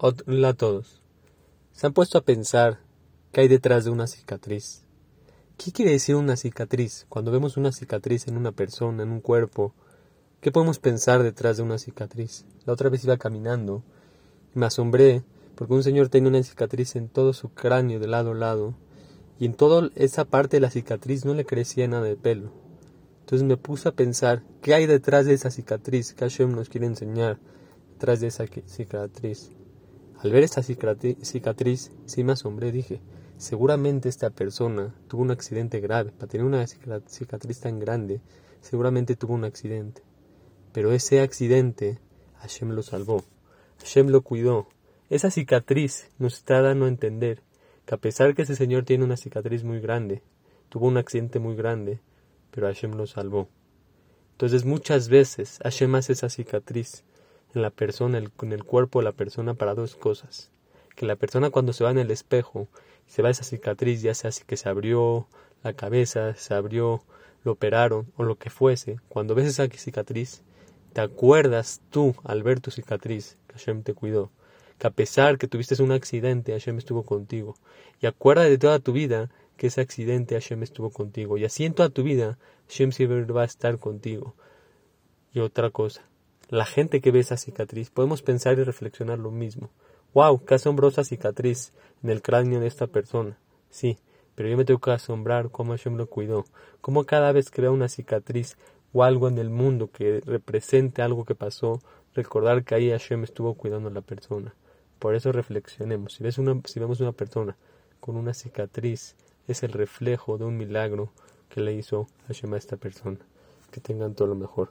Hola a todos. ¿Se han puesto a pensar qué hay detrás de una cicatriz? ¿Qué quiere decir una cicatriz? Cuando vemos una cicatriz en una persona, en un cuerpo, ¿qué podemos pensar detrás de una cicatriz? La otra vez iba caminando y me asombré porque un señor tenía una cicatriz en todo su cráneo de lado a lado y en toda esa parte de la cicatriz no le crecía nada de pelo. Entonces me puse a pensar qué hay detrás de esa cicatriz que Hashem nos quiere enseñar detrás de esa cicatriz. Al ver esta cicatriz, sí me asombré, dije, seguramente esta persona tuvo un accidente grave. Para tener una cicatriz tan grande, seguramente tuvo un accidente. Pero ese accidente, Hashem lo salvó. Hashem lo cuidó. Esa cicatriz nos está dando a entender que a pesar que ese señor tiene una cicatriz muy grande, tuvo un accidente muy grande, pero Hashem lo salvó. Entonces muchas veces Hashem hace esa cicatriz en la persona, en el cuerpo de la persona para dos cosas. Que la persona cuando se va en el espejo se va esa cicatriz, ya sea que se abrió la cabeza, se abrió, lo operaron o lo que fuese, cuando ves esa cicatriz, te acuerdas tú al ver tu cicatriz que Hashem te cuidó. Que a pesar que tuviste un accidente, Hashem estuvo contigo. Y acuerda de toda tu vida que ese accidente Hashem estuvo contigo. Y así en toda tu vida, Hashem siempre va a estar contigo. Y otra cosa, la gente que ve esa cicatriz, podemos pensar y reflexionar lo mismo. ¡Wow! ¡Qué asombrosa cicatriz en el cráneo de esta persona! Sí, pero yo me tengo que asombrar cómo Hashem lo cuidó, cómo cada vez veo una cicatriz o algo en el mundo que represente algo que pasó, recordar que ahí Hashem estuvo cuidando a la persona. Por eso reflexionemos. Si, ves una, si vemos una persona con una cicatriz, es el reflejo de un milagro que le hizo Hashem a esta persona. Que tengan todo lo mejor.